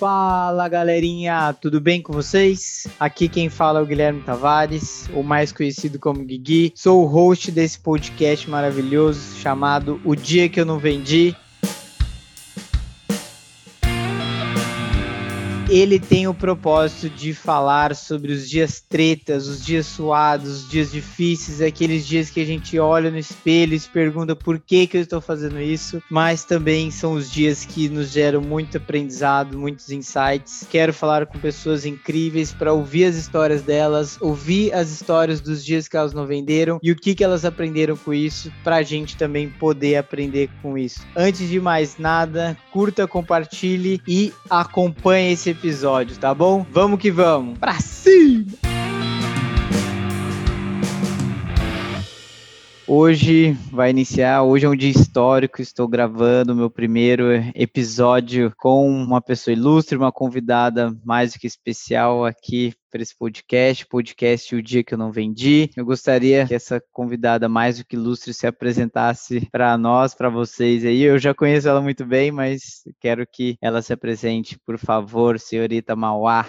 Fala galerinha, tudo bem com vocês? Aqui quem fala é o Guilherme Tavares, o mais conhecido como Guigui. Sou o host desse podcast maravilhoso chamado O Dia Que Eu Não Vendi. Ele tem o propósito de falar sobre os dias tretas, os dias suados, os dias difíceis, aqueles dias que a gente olha no espelho e se pergunta por que, que eu estou fazendo isso, mas também são os dias que nos geram muito aprendizado, muitos insights. Quero falar com pessoas incríveis para ouvir as histórias delas, ouvir as histórias dos dias que elas não venderam e o que, que elas aprenderam com isso, para a gente também poder aprender com isso. Antes de mais nada, curta, compartilhe e acompanhe esse episódio, tá bom? Vamos que vamos. Pra cima! Hoje vai iniciar, hoje é um dia histórico, estou gravando meu primeiro episódio com uma pessoa ilustre, uma convidada mais do que especial aqui para esse podcast, podcast O Dia Que Eu Não Vendi. Eu gostaria que essa convidada mais do que ilustre se apresentasse para nós, para vocês aí. Eu já conheço ela muito bem, mas quero que ela se apresente, por favor, senhorita Mauá.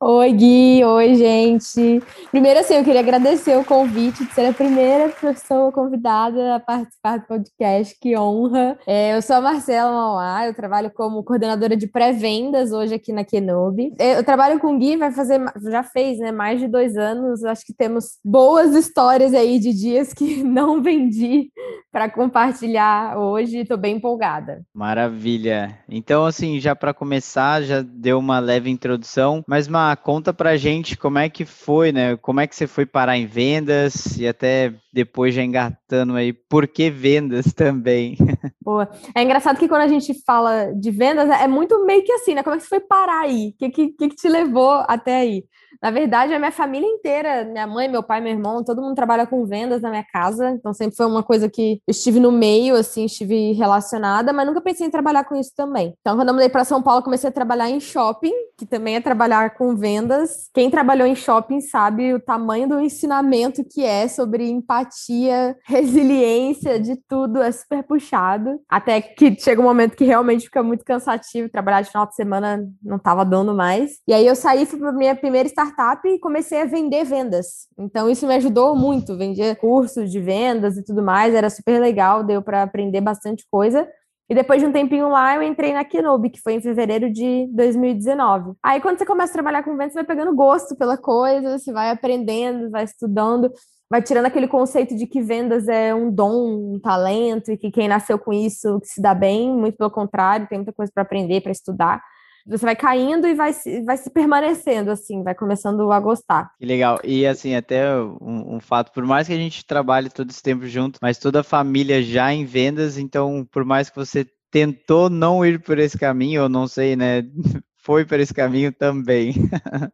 Oi, Gui. Oi, gente. Primeiro, assim, eu queria agradecer o convite de ser a primeira pessoa convidada a participar do podcast. Que honra. É, eu sou a Marcela Mauá, eu trabalho como coordenadora de pré-vendas hoje aqui na Kenobi. Eu trabalho com o Gui, vai fazer, já fez, né, mais de dois anos. Acho que temos boas histórias aí de dias que não vendi para compartilhar hoje. Estou bem empolgada. Maravilha. Então, assim, já para começar, já deu uma leve introdução, mas, Mar, conta pra gente como é que foi, né? Como é que você foi parar em vendas e até depois já engatando aí, por que vendas também? Boa. É engraçado que quando a gente fala de vendas, é muito meio que assim, né? Como é que você foi parar aí? O que, que, que te levou até aí? Na verdade, a minha família inteira, minha mãe, meu pai, meu irmão, todo mundo trabalha com vendas na minha casa. Então sempre foi uma coisa que eu estive no meio, assim, estive relacionada, mas nunca pensei em trabalhar com isso também. Então, quando eu mudei para São Paulo, comecei a trabalhar em shopping, que também é trabalhar com vendas. Quem trabalhou em shopping sabe o tamanho do ensinamento que é sobre empatia, resiliência, de tudo, é super puxado. Até que chega um momento que realmente fica muito cansativo, trabalhar de final de semana não estava dando mais. E aí eu saí, para minha primeira startup e comecei a vender vendas. Então isso me ajudou muito, vendia cursos de vendas e tudo mais, era super legal, deu para aprender bastante coisa. E depois de um tempinho lá, eu entrei na Kenobi, que foi em fevereiro de 2019. Aí, quando você começa a trabalhar com vendas, você vai pegando gosto pela coisa, você vai aprendendo, vai estudando, vai tirando aquele conceito de que vendas é um dom, um talento, e que quem nasceu com isso que se dá bem, muito pelo contrário, tem muita coisa para aprender, para estudar você vai caindo e vai se, vai se permanecendo, assim, vai começando a gostar. Que legal. E, assim, até um, um, fato, por mais que a gente trabalhe todo esse tempo junto, mas toda a família já em vendas, então, por mais que você tentou não ir por esse caminho, eu não sei, né? foi por esse caminho também.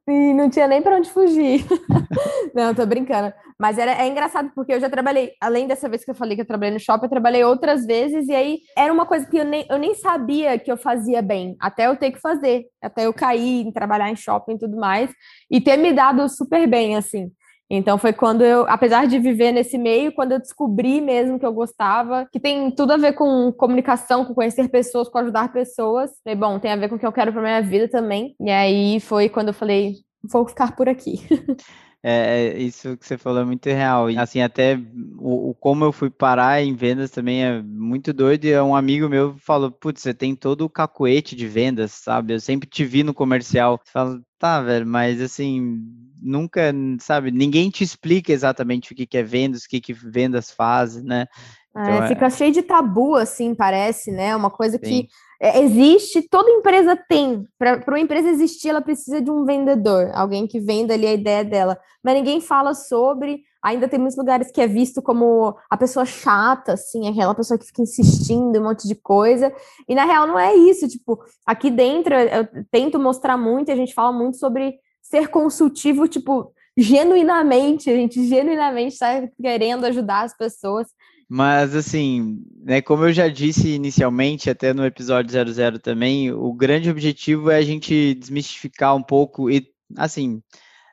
E não tinha nem para onde fugir. não, tô brincando. Mas era, é engraçado porque eu já trabalhei, além dessa vez que eu falei que eu trabalhei no shopping, eu trabalhei outras vezes e aí era uma coisa que eu nem, eu nem sabia que eu fazia bem, até eu ter que fazer, até eu cair em trabalhar em shopping e tudo mais, e ter me dado super bem, assim. Então foi quando eu, apesar de viver nesse meio, quando eu descobri mesmo que eu gostava, que tem tudo a ver com comunicação, com conhecer pessoas, com ajudar pessoas. Falei, bom, tem a ver com o que eu quero para minha vida também. E aí foi quando eu falei, vou ficar por aqui. É, é, isso que você falou é muito real. E, assim, até o, o, como eu fui parar em vendas também é muito doido. E um amigo meu falou: Putz, você tem todo o cacuete de vendas, sabe? Eu sempre te vi no comercial. Você fala, tá, velho, mas assim, nunca, sabe? Ninguém te explica exatamente o que, que é vendas, o que, que vendas faz, né? É, então, é, fica cheio de tabu, assim, parece, né? Uma coisa Sim. que é, existe, toda empresa tem. Para uma empresa existir, ela precisa de um vendedor, alguém que venda ali a ideia dela. Mas ninguém fala sobre. Ainda tem muitos lugares que é visto como a pessoa chata, assim, aquela pessoa que fica insistindo um monte de coisa. E na real não é isso. Tipo, aqui dentro eu tento mostrar muito, a gente fala muito sobre ser consultivo, tipo, genuinamente, a gente genuinamente está querendo ajudar as pessoas. Mas, assim, né, como eu já disse inicialmente, até no episódio 00 também, o grande objetivo é a gente desmistificar um pouco e, assim,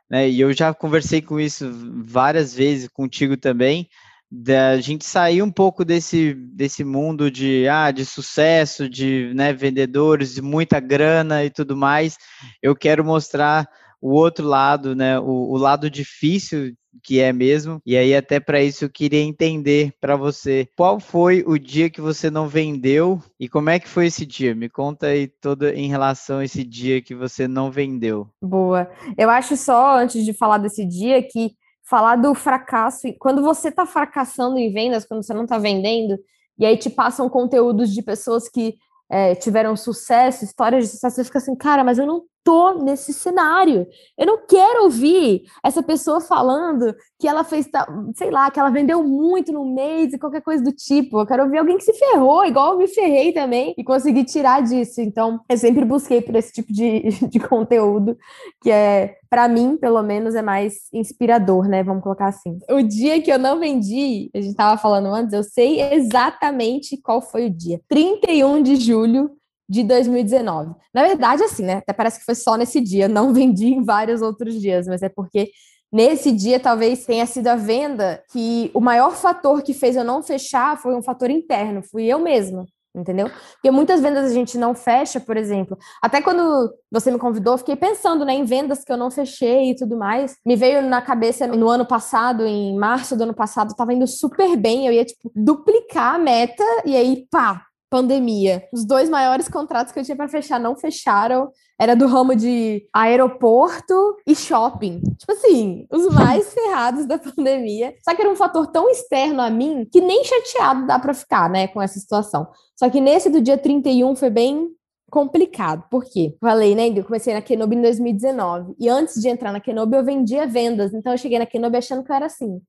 né, e eu já conversei com isso várias vezes contigo também, da gente sair um pouco desse, desse mundo de, ah, de sucesso, de né, vendedores, de muita grana e tudo mais. Eu quero mostrar o outro lado, né, o, o lado difícil que é mesmo. E aí até para isso eu queria entender para você qual foi o dia que você não vendeu e como é que foi esse dia? Me conta aí todo em relação a esse dia que você não vendeu. Boa. Eu acho só antes de falar desse dia que falar do fracasso, quando você está fracassando em vendas, quando você não está vendendo, e aí te passam conteúdos de pessoas que é, tiveram sucesso, histórias de sucesso, você fica assim, cara, mas eu não tô nesse cenário. Eu não quero ouvir essa pessoa falando que ela fez, sei lá, que ela vendeu muito no mês e qualquer coisa do tipo. Eu quero ouvir alguém que se ferrou, igual eu me ferrei também, e consegui tirar disso. Então, eu sempre busquei por esse tipo de, de conteúdo, que é, para mim, pelo menos, é mais inspirador, né? Vamos colocar assim. O dia que eu não vendi, a gente tava falando antes, eu sei exatamente qual foi o dia. 31 de julho de 2019. Na verdade, assim, né? Até parece que foi só nesse dia, não vendi em vários outros dias, mas é porque nesse dia talvez tenha sido a venda que o maior fator que fez eu não fechar foi um fator interno, fui eu mesma. Entendeu? Porque muitas vendas a gente não fecha, por exemplo. Até quando você me convidou, fiquei pensando né, em vendas que eu não fechei e tudo mais. Me veio na cabeça no ano passado, em março do ano passado, estava indo super bem. Eu ia, tipo, duplicar a meta e aí, pá, pandemia. Os dois maiores contratos que eu tinha para fechar não fecharam. Era do ramo de aeroporto e shopping. Tipo assim, os mais ferrados da pandemia. Só que era um fator tão externo a mim que nem chateado dá para ficar, né, com essa situação. Só que nesse do dia 31 foi bem complicado. Por quê? Falei, né? Eu comecei na Kenobi em 2019. E antes de entrar na Kenobi, eu vendia vendas. Então eu cheguei na Kenobi achando que eu era assim,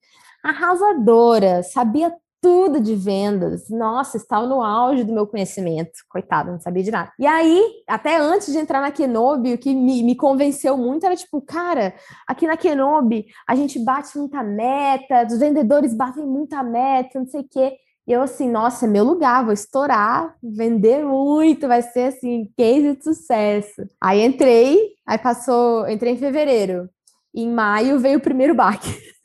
arrasadora, sabia tudo de vendas. Nossa, estava no auge do meu conhecimento. Coitado, não sabia de nada. E aí, até antes de entrar na Kenobi, o que me, me convenceu muito era tipo, cara, aqui na Kenobi a gente bate muita meta, os vendedores batem muita meta, não sei o quê. E eu assim, nossa, é meu lugar, vou estourar, vender muito, vai ser assim, case de sucesso. Aí entrei, aí passou, entrei em fevereiro. Em maio veio o primeiro baque.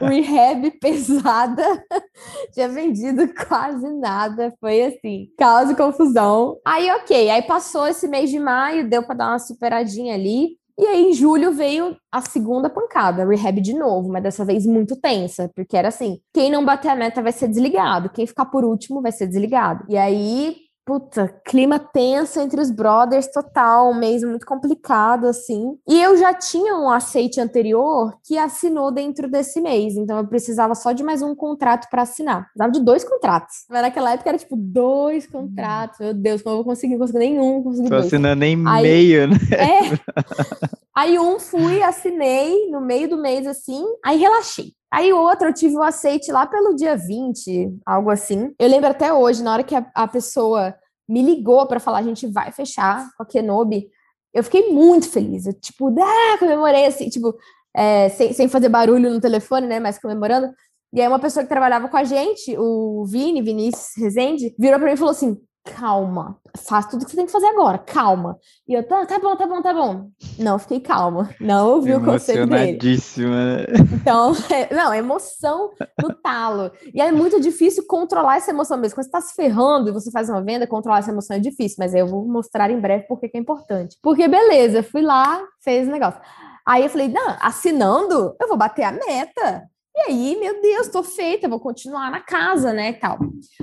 rehab pesada, tinha vendido quase nada, foi assim, caos e confusão. Aí, ok, aí passou esse mês de maio, deu para dar uma superadinha ali. E aí, em julho, veio a segunda pancada, rehab de novo, mas dessa vez muito tensa, porque era assim: quem não bater a meta vai ser desligado, quem ficar por último vai ser desligado. E aí, puta, clima tenso entre os brothers total, um mês muito complicado, assim. E eu já tinha um aceite anterior que assinou dentro desse mês, então eu precisava só de mais um contrato para assinar. Precisava de dois contratos. Mas naquela época era tipo dois contratos. Meu Deus, como eu vou conseguir, conseguir nenhum, consegui Tô assinando nem Aí, meio, né? É. Aí um fui, assinei no meio do mês assim, aí relaxei. Aí outro, eu tive o aceite lá pelo dia 20, algo assim. Eu lembro até hoje, na hora que a, a pessoa me ligou para falar, a gente vai fechar com a Kenobi, eu fiquei muito feliz. Eu, tipo, ah, comemorei assim, tipo, é, sem, sem fazer barulho no telefone, né, mas comemorando. E aí uma pessoa que trabalhava com a gente, o Vini, Vinícius Rezende, virou para mim e falou assim, calma, faz tudo que você tem que fazer agora, calma. E eu, tá, tá bom, tá bom, tá bom. Não, fiquei calma, não ouvi o conselho dele. Né? Então, é, não, emoção no talo. E é muito difícil controlar essa emoção mesmo. Quando você tá se ferrando e você faz uma venda, controlar essa emoção é difícil, mas aí eu vou mostrar em breve porque é importante. Porque, beleza, fui lá, fez o negócio. Aí eu falei, não, assinando, eu vou bater a meta. E aí, meu Deus, tô feita, vou continuar na casa, né, tal.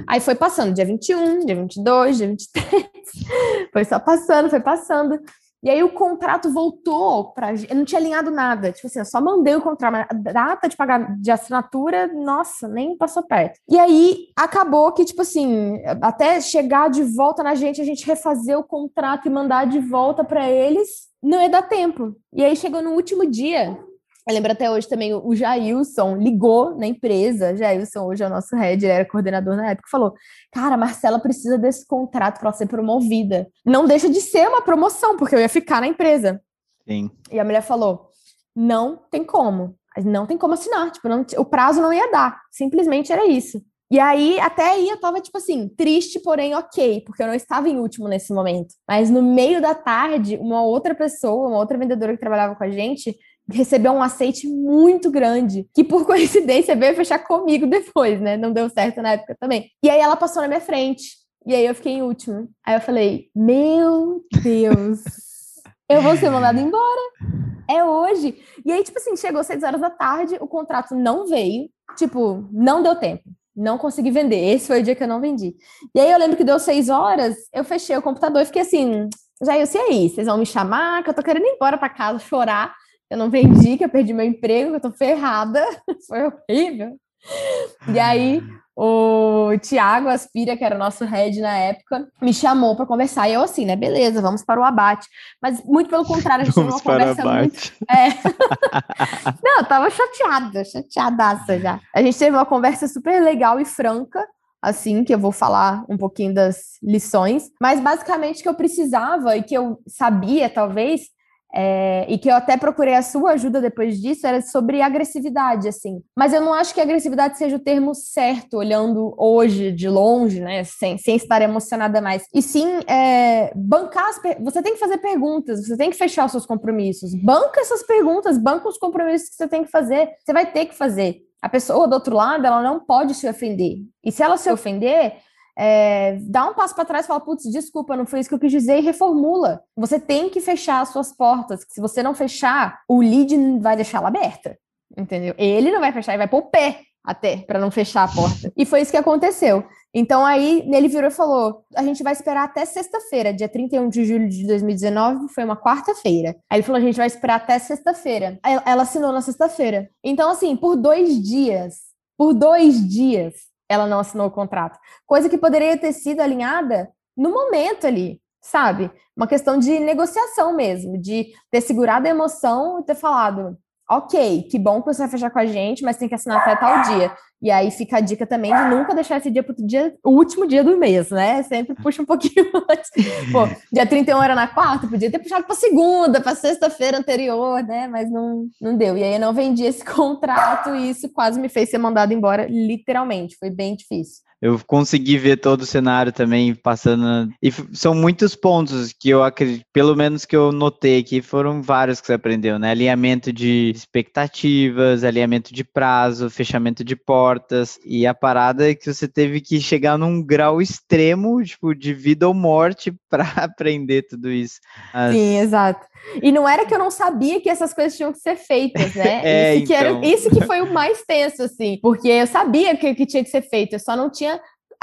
Aí foi passando, dia 21, dia 22, dia 23, foi só passando, foi passando. E aí o contrato voltou para, eu não tinha alinhado nada, tipo assim, eu só mandei o contrato, mas a data de pagar de assinatura, nossa, nem passou perto. E aí acabou que tipo assim, até chegar de volta na gente, a gente refazer o contrato e mandar de volta para eles, não ia dar tempo. E aí chegou no último dia, eu lembro até hoje também o Jailson ligou na empresa. Jailson hoje é o nosso head, ele era coordenador na época, falou: Cara, a Marcela precisa desse contrato para ser promovida. Não deixa de ser uma promoção, porque eu ia ficar na empresa. Sim. E a mulher falou: Não tem como. Não tem como assinar. Tipo, não, o prazo não ia dar. Simplesmente era isso. E aí, até aí eu tava, tipo assim, triste, porém ok, porque eu não estava em último nesse momento. Mas no meio da tarde, uma outra pessoa, uma outra vendedora que trabalhava com a gente, recebeu um aceite muito grande, que por coincidência veio fechar comigo depois, né? Não deu certo na época também. E aí ela passou na minha frente. E aí eu fiquei em último. Aí eu falei: Meu Deus, eu vou ser mandada embora. É hoje. E aí, tipo assim, chegou seis horas da tarde, o contrato não veio. Tipo, não deu tempo. Não consegui vender. Esse foi o dia que eu não vendi. E aí eu lembro que deu seis horas, eu fechei o computador e fiquei assim, já eu sei aí, vocês vão me chamar, que eu tô querendo ir embora para casa chorar. Eu não vendi, que eu perdi meu emprego, que eu tô ferrada. Foi horrível. E aí o Tiago Aspira, que era o nosso head na época, me chamou para conversar. E eu assim, né? Beleza, vamos para o abate. Mas muito pelo contrário, a gente vamos teve uma conversa muito. É. Não, eu tava chateada, chateadaça já. A gente teve uma conversa super legal e franca. Assim, que eu vou falar um pouquinho das lições, mas basicamente que eu precisava e que eu sabia, talvez, é, e que eu até procurei a sua ajuda depois disso, era sobre agressividade, assim. Mas eu não acho que agressividade seja o termo certo, olhando hoje de longe, né, sem, sem estar emocionada mais. E sim, é, bancar as Você tem que fazer perguntas, você tem que fechar os seus compromissos. Banca essas perguntas, banca os compromissos que você tem que fazer. Você vai ter que fazer. A pessoa do outro lado, ela não pode se ofender. E se ela se ofender, é, dá um passo para trás e fala, putz, desculpa, não foi isso que eu quis dizer, e reformula. Você tem que fechar as suas portas. Se você não fechar, o lead vai deixar ela aberta. Entendeu? Ele não vai fechar, ele vai pôr o pé até para não fechar a porta. E foi isso que aconteceu. Então aí ele virou e falou: a gente vai esperar até sexta-feira, dia 31 de julho de 2019, foi uma quarta-feira. Aí ele falou: a gente vai esperar até sexta-feira. Ela assinou na sexta-feira. Então, assim, por dois dias, por dois dias, ela não assinou o contrato. Coisa que poderia ter sido alinhada no momento ali, sabe? Uma questão de negociação mesmo, de ter segurado a emoção e ter falado: ok, que bom que você vai fechar com a gente, mas tem que assinar até tal dia. E aí fica a dica também de nunca deixar esse dia para o dia, o último dia do mês, né? Sempre puxa um pouquinho antes. Pô, dia 31 era na quarta, podia ter puxado para segunda, para sexta-feira anterior, né? Mas não, não deu. E aí eu não vendi esse contrato e isso quase me fez ser mandado embora, literalmente. Foi bem difícil eu consegui ver todo o cenário também passando. E são muitos pontos que eu acredito, pelo menos que eu notei aqui, foram vários que você aprendeu, né? Alinhamento de expectativas, alinhamento de prazo, fechamento de portas. E a parada é que você teve que chegar num grau extremo, tipo, de vida ou morte para aprender tudo isso. As... Sim, exato. E não era que eu não sabia que essas coisas tinham que ser feitas, né? é, isso, que era, então. isso que foi o mais tenso, assim, porque eu sabia que, que tinha que ser feito, eu só não tinha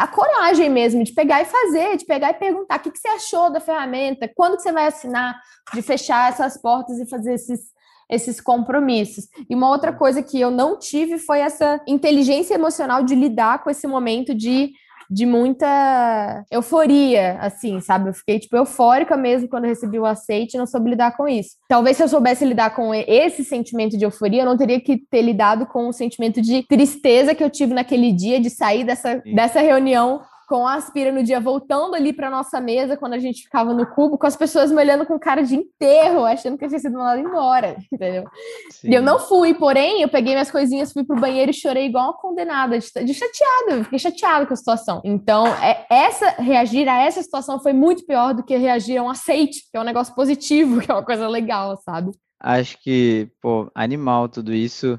a coragem mesmo de pegar e fazer, de pegar e perguntar o que, que você achou da ferramenta, quando que você vai assinar, de fechar essas portas e fazer esses, esses compromissos. E uma outra coisa que eu não tive foi essa inteligência emocional de lidar com esse momento de de muita euforia, assim, sabe? Eu fiquei, tipo, eufórica mesmo quando recebi o aceite e não soube lidar com isso. Talvez se eu soubesse lidar com esse sentimento de euforia, eu não teria que ter lidado com o sentimento de tristeza que eu tive naquele dia de sair dessa, dessa reunião com a Aspira no dia voltando ali para nossa mesa, quando a gente ficava no cubo, com as pessoas me olhando com cara de enterro, achando que eu tinha sido mandado embora, entendeu? Sim. E eu não fui, porém, eu peguei minhas coisinhas, fui pro banheiro e chorei igual uma condenada, de, de chateada, fiquei chateada com a situação. Então, é, essa, reagir a essa situação foi muito pior do que reagir a um aceite, que é um negócio positivo, que é uma coisa legal, sabe? Acho que, pô, animal tudo isso.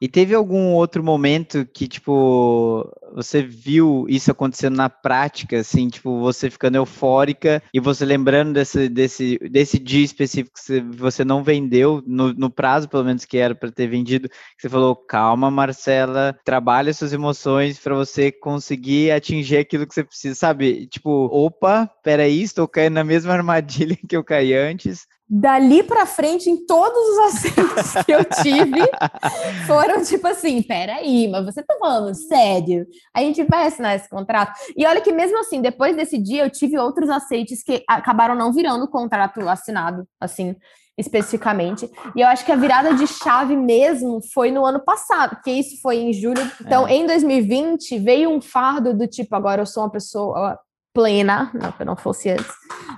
E teve algum outro momento que, tipo, você viu isso acontecendo na prática, assim, tipo, você ficando eufórica e você lembrando desse, desse, desse dia específico que você não vendeu, no, no prazo, pelo menos, que era para ter vendido, você falou, calma, Marcela, trabalha suas emoções para você conseguir atingir aquilo que você precisa, sabe? Tipo, opa, peraí, estou caindo na mesma armadilha que eu caí antes, dali para frente, em todos os assentos que eu tive, foram tipo assim: peraí, mas você tá falando sério? A gente vai assinar esse contrato? E olha que mesmo assim, depois desse dia, eu tive outros aceites que acabaram não virando contrato assinado, assim, especificamente. E eu acho que a virada de chave mesmo foi no ano passado, porque isso foi em julho. Então, é. em 2020, veio um fardo do tipo: agora eu sou uma pessoa plena, não que eu não fosse antes,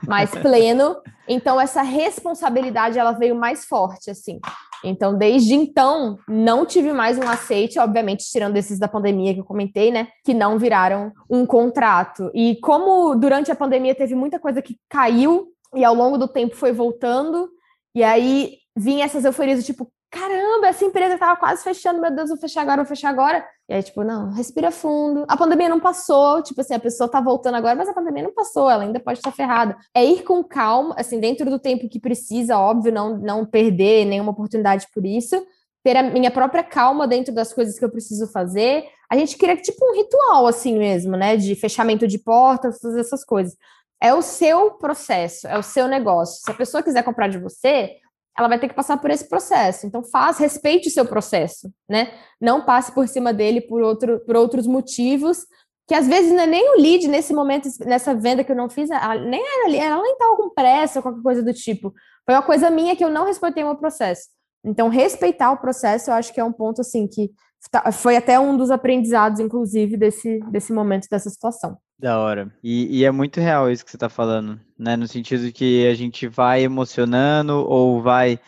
mas pleno. Então essa responsabilidade ela veio mais forte assim. Então desde então não tive mais um aceite, obviamente tirando esses da pandemia que eu comentei, né, que não viraram um contrato. E como durante a pandemia teve muita coisa que caiu e ao longo do tempo foi voltando, e aí vinha essas euforias do tipo, caramba, essa empresa tava quase fechando, meu Deus, vou fechar agora, vou fechar agora. E aí, tipo, não, respira fundo. A pandemia não passou, tipo assim, a pessoa tá voltando agora, mas a pandemia não passou, ela ainda pode estar ferrada. É ir com calma, assim, dentro do tempo que precisa, óbvio, não, não perder nenhuma oportunidade por isso, ter a minha própria calma dentro das coisas que eu preciso fazer. A gente cria tipo um ritual assim mesmo, né, de fechamento de portas, todas essas coisas. É o seu processo, é o seu negócio. Se a pessoa quiser comprar de você, ela vai ter que passar por esse processo. Então, faz, respeite o seu processo, né? Não passe por cima dele por, outro, por outros motivos, que às vezes não é nem o lead nesse momento, nessa venda que eu não fiz, ela, nem era ali, ela nem estava com pressa, qualquer coisa do tipo. Foi uma coisa minha que eu não respeitei o meu processo. Então, respeitar o processo, eu acho que é um ponto, assim, que tá, foi até um dos aprendizados, inclusive, desse, desse momento, dessa situação. Da hora. E, e, é muito real isso que você está falando, né? No sentido que a gente vai emocionando ou vai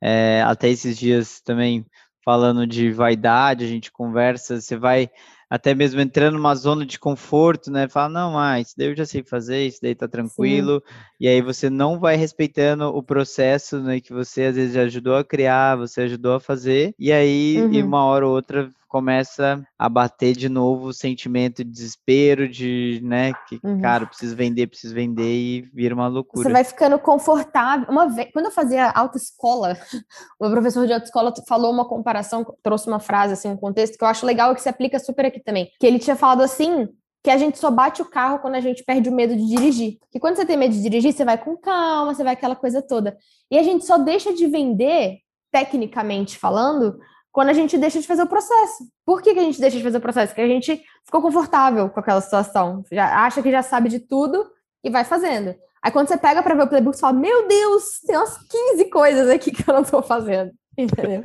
é, até esses dias também falando de vaidade, a gente conversa, você vai até mesmo entrando numa zona de conforto, né? Fala, não, ah, isso daí eu já sei fazer, isso daí tá tranquilo. Sim. E aí você não vai respeitando o processo né, que você às vezes ajudou a criar, você ajudou a fazer. E aí, uhum. uma hora ou outra, começa a bater de novo o sentimento de desespero, de, né, que, uhum. cara, preciso vender, preciso vender e vira uma loucura. Você vai ficando confortável. Uma vez, quando eu fazia autoescola, o professor de autoescola falou uma comparação, trouxe uma frase, assim, um contexto que eu acho legal e que se aplica super aqui também. Que ele tinha falado assim, que a gente só bate o carro quando a gente perde o medo de dirigir. Que quando você tem medo de dirigir, você vai com calma, você vai aquela coisa toda. E a gente só deixa de vender, tecnicamente falando, quando a gente deixa de fazer o processo. Por que, que a gente deixa de fazer o processo? Porque a gente ficou confortável com aquela situação, já acha que já sabe de tudo e vai fazendo. Aí quando você pega para ver o playbook, você fala: Meu Deus, tem umas 15 coisas aqui que eu não estou fazendo. Entendeu?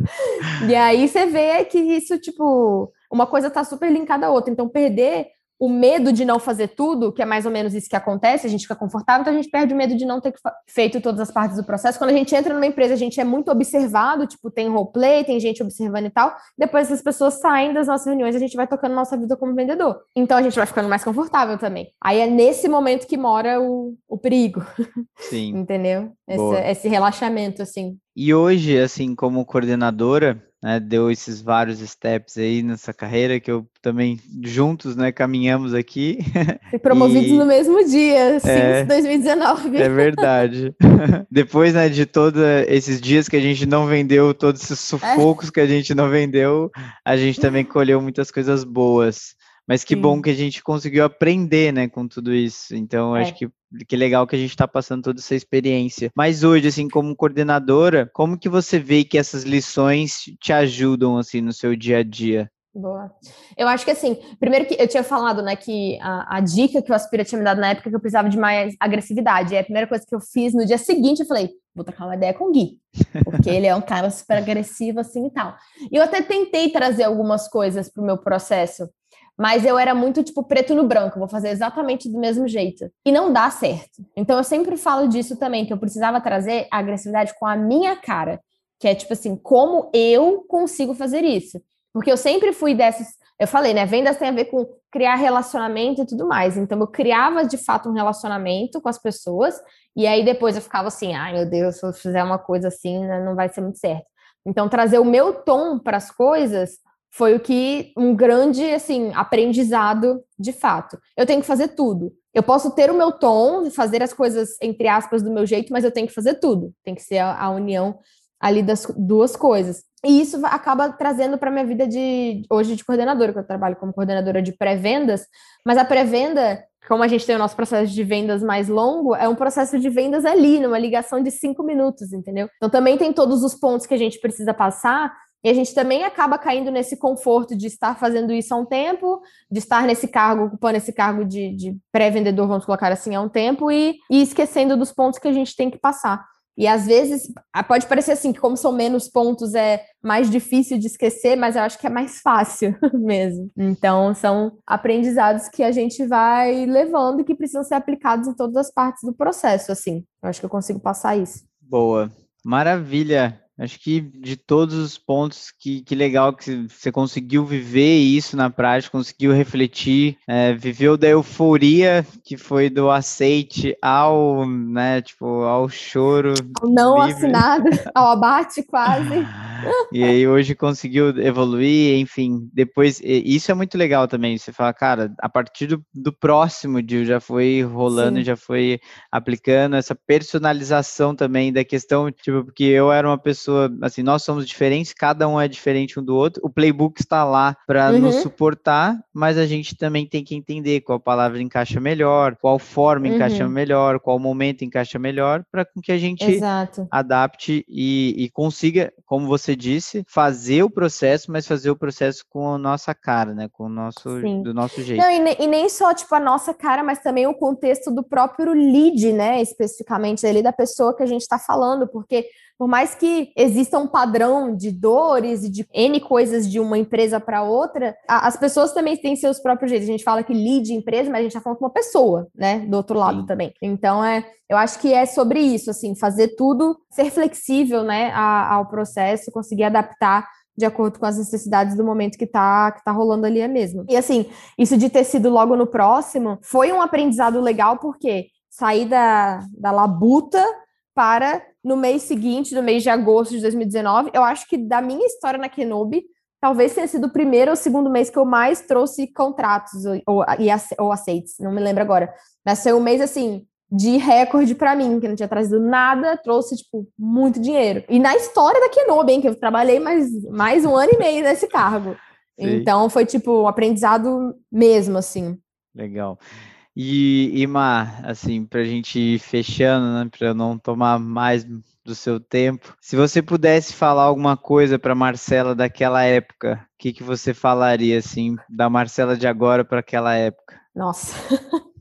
e aí você vê que isso, tipo, uma coisa tá super linkada à outra. Então, perder o medo de não fazer tudo, que é mais ou menos isso que acontece, a gente fica confortável, então a gente perde o medo de não ter feito todas as partes do processo. Quando a gente entra numa empresa, a gente é muito observado, tipo, tem roleplay, tem gente observando e tal. Depois as pessoas saem das nossas reuniões, a gente vai tocando nossa vida como vendedor. Então a gente vai ficando mais confortável também. Aí é nesse momento que mora o, o perigo. Sim. Entendeu? Esse, esse relaxamento, assim. E hoje, assim, como coordenadora, né, deu esses vários steps aí nessa carreira que eu também juntos, né, caminhamos aqui. Fui promovidos e... no mesmo dia, sim, é, 2019. É verdade. Depois, né, de todos esses dias que a gente não vendeu, todos esses sufocos é. que a gente não vendeu, a gente também colheu muitas coisas boas. Mas que Sim. bom que a gente conseguiu aprender, né, com tudo isso. Então, é. acho que que legal que a gente está passando toda essa experiência. Mas hoje, assim, como coordenadora, como que você vê que essas lições te ajudam, assim, no seu dia a dia? Boa. Eu acho que assim, primeiro que eu tinha falado, né, que a, a, dica que o Aspira tinha me dado na época que eu precisava de mais agressividade. E a primeira coisa que eu fiz no dia seguinte, eu falei, vou trocar uma ideia com o Gui, porque ele é um cara super agressivo assim e tal. E eu até tentei trazer algumas coisas para o meu processo mas eu era muito tipo preto no branco, vou fazer exatamente do mesmo jeito. E não dá certo. Então eu sempre falo disso também, que eu precisava trazer a agressividade com a minha cara, que é tipo assim, como eu consigo fazer isso? Porque eu sempre fui dessas, eu falei, né, vendas tem a ver com criar relacionamento e tudo mais. Então eu criava de fato um relacionamento com as pessoas e aí depois eu ficava assim, ai meu Deus, se eu fizer uma coisa assim, né, não vai ser muito certo. Então trazer o meu tom para as coisas foi o que um grande assim aprendizado de fato. Eu tenho que fazer tudo. Eu posso ter o meu tom, fazer as coisas entre aspas do meu jeito, mas eu tenho que fazer tudo. Tem que ser a, a união ali das duas coisas. E isso acaba trazendo para minha vida de hoje de coordenadora, que eu trabalho como coordenadora de pré-vendas, mas a pré-venda, como a gente tem o nosso processo de vendas mais longo, é um processo de vendas ali, numa ligação de cinco minutos, entendeu? Então também tem todos os pontos que a gente precisa passar e a gente também acaba caindo nesse conforto de estar fazendo isso há um tempo, de estar nesse cargo, ocupando esse cargo de, de pré-vendedor, vamos colocar assim, há um tempo, e, e esquecendo dos pontos que a gente tem que passar. E às vezes pode parecer assim que, como são menos pontos, é mais difícil de esquecer, mas eu acho que é mais fácil mesmo. Então, são aprendizados que a gente vai levando e que precisam ser aplicados em todas as partes do processo. Assim, eu acho que eu consigo passar isso. Boa, maravilha. Acho que de todos os pontos, que, que legal que você conseguiu viver isso na prática, conseguiu refletir, é, viveu da euforia que foi do aceite ao, né, tipo, ao choro. Ao não livre. assinado, ao abate quase. e aí hoje conseguiu evoluir, enfim, depois, isso é muito legal também, você fala, cara, a partir do, do próximo dia já foi rolando, Sim. já foi aplicando essa personalização também da questão, tipo, porque eu era uma pessoa, assim, nós somos diferentes, cada um é diferente um do outro, o playbook está lá para uhum. nos suportar, mas a gente também tem que entender qual palavra encaixa melhor, qual forma encaixa uhum. melhor, qual momento encaixa melhor, para que a gente Exato. adapte e, e consiga, como você disse, fazer o processo, mas fazer o processo com a nossa cara, né? Com o nosso, do nosso jeito. Não, e, ne, e, nem só, tipo, a nossa cara, mas também o contexto do próprio lead, né? Especificamente ali da pessoa que a gente está falando, porque por mais que exista um padrão de dores e de N coisas de uma empresa para outra, a, as pessoas também têm seus próprios jeitos. A gente fala que lead empresa, mas a gente está falando com uma pessoa, né? Do outro lado Sim. também. Então, é, eu acho que é sobre isso, assim, fazer tudo, ser flexível, né, ao processo, conseguir adaptar de acordo com as necessidades do momento que tá, que tá rolando ali é mesmo. E assim, isso de ter sido logo no próximo foi um aprendizado legal, porque sair da, da labuta para no mês seguinte, no mês de agosto de 2019, eu acho que da minha história na Kenobi, talvez tenha sido o primeiro ou segundo mês que eu mais trouxe contratos ou, ou, ou aceites, não me lembro agora. Mas foi um mês assim, de recorde para mim, que não tinha trazido nada, trouxe, tipo, muito dinheiro. E na história da Kenobi, hein, que eu trabalhei mais, mais um ano e meio nesse cargo. Sim. Então foi, tipo, um aprendizado mesmo, assim. Legal. E, Ima, assim, para a gente ir fechando, né, para não tomar mais do seu tempo, se você pudesse falar alguma coisa para Marcela daquela época, o que, que você falaria, assim, da Marcela de agora para aquela época? Nossa.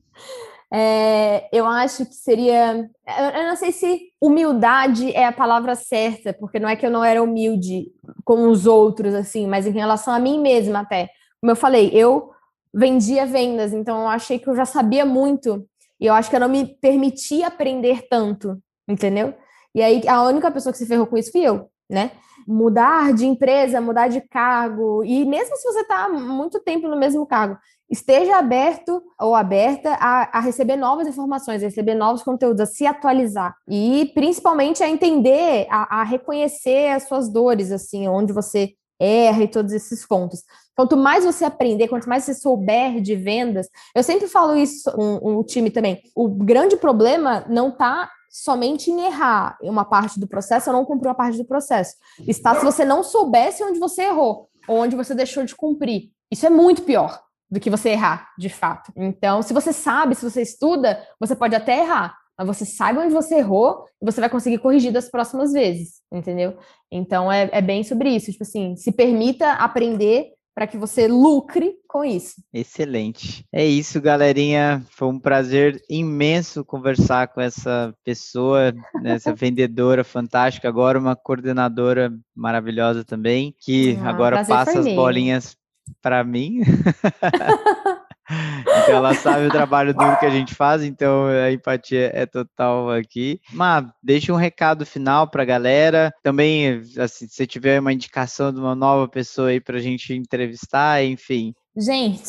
É, eu acho que seria. Eu não sei se humildade é a palavra certa, porque não é que eu não era humilde com os outros, assim, mas em relação a mim mesma até. Como eu falei, eu vendia vendas, então eu achei que eu já sabia muito e eu acho que eu não me permitia aprender tanto, entendeu? E aí a única pessoa que se ferrou com isso fui eu, né? Mudar de empresa, mudar de cargo, e mesmo se você está muito tempo no mesmo cargo, esteja aberto ou aberta a, a, receber novas informações, a receber novos conteúdos, a se atualizar e principalmente a entender, a, a reconhecer as suas dores, assim, onde você erra e todos esses pontos. Quanto mais você aprender, quanto mais você souber de vendas, eu sempre falo isso um, um time também. O grande problema não está somente em errar uma parte do processo ou não cumprir uma parte do processo. Está se você não soubesse onde você errou ou onde você deixou de cumprir. Isso é muito pior do que você errar, de fato. Então, se você sabe, se você estuda, você pode até errar, mas você sabe onde você errou e você vai conseguir corrigir das próximas vezes, entendeu? Então é, é bem sobre isso, tipo assim, se permita aprender para que você lucre com isso. Excelente. É isso, galerinha. Foi um prazer imenso conversar com essa pessoa, né, essa vendedora fantástica, agora uma coordenadora maravilhosa também, que ah, agora passa as bolinhas para mim. Então ela sabe o trabalho duro que a gente faz, então a empatia é total aqui. Mas deixa um recado final para a galera. Também, assim, se tiver uma indicação de uma nova pessoa aí para a gente entrevistar, enfim. Gente,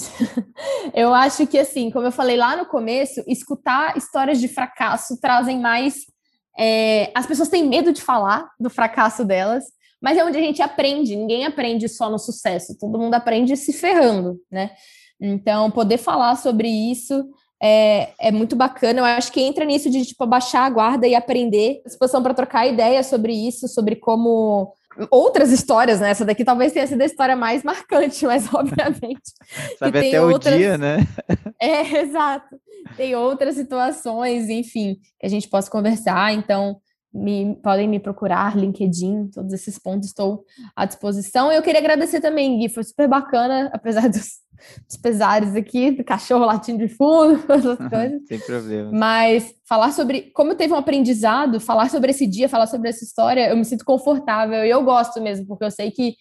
eu acho que assim, como eu falei lá no começo, escutar histórias de fracasso trazem mais. É, as pessoas têm medo de falar do fracasso delas, mas é onde a gente aprende. Ninguém aprende só no sucesso, todo mundo aprende se ferrando, né? Então, poder falar sobre isso é, é muito bacana. Eu acho que entra nisso de tipo baixar a guarda e aprender, disposição para trocar ideias sobre isso, sobre como outras histórias, né? Essa daqui talvez tenha sido a história mais marcante, mas obviamente. Sabe até outras... o dia, né? é, exato. Tem outras situações, enfim, que a gente possa conversar. Então, me, podem me procurar, LinkedIn, todos esses pontos estou à disposição. Eu queria agradecer também, Gui, foi super bacana, apesar dos os pesares aqui, do cachorro latindo de fundo, essas coisas. Sem problema. Mas falar sobre como teve um aprendizado, falar sobre esse dia, falar sobre essa história, eu me sinto confortável e eu gosto mesmo, porque eu sei que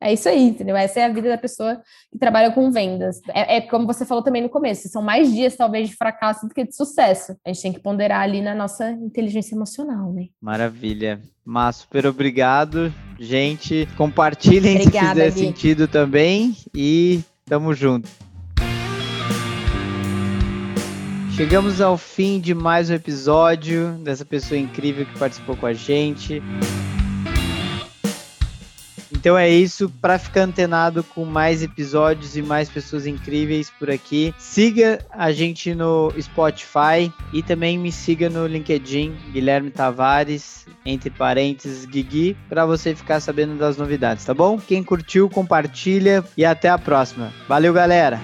é isso aí, entendeu? Essa é a vida da pessoa que trabalha com vendas. É, é, como você falou também no começo, são mais dias, talvez, de fracasso do que de sucesso. A gente tem que ponderar ali na nossa inteligência emocional, né? Maravilha. Mas super obrigado, gente. Compartilhem Obrigada, se fizer Gui. sentido também. E Tamo junto. Chegamos ao fim de mais um episódio dessa pessoa incrível que participou com a gente. Então é isso, para ficar antenado com mais episódios e mais pessoas incríveis por aqui, siga a gente no Spotify e também me siga no LinkedIn, Guilherme Tavares, entre parênteses, Guigui, para você ficar sabendo das novidades, tá bom? Quem curtiu, compartilha e até a próxima. Valeu, galera!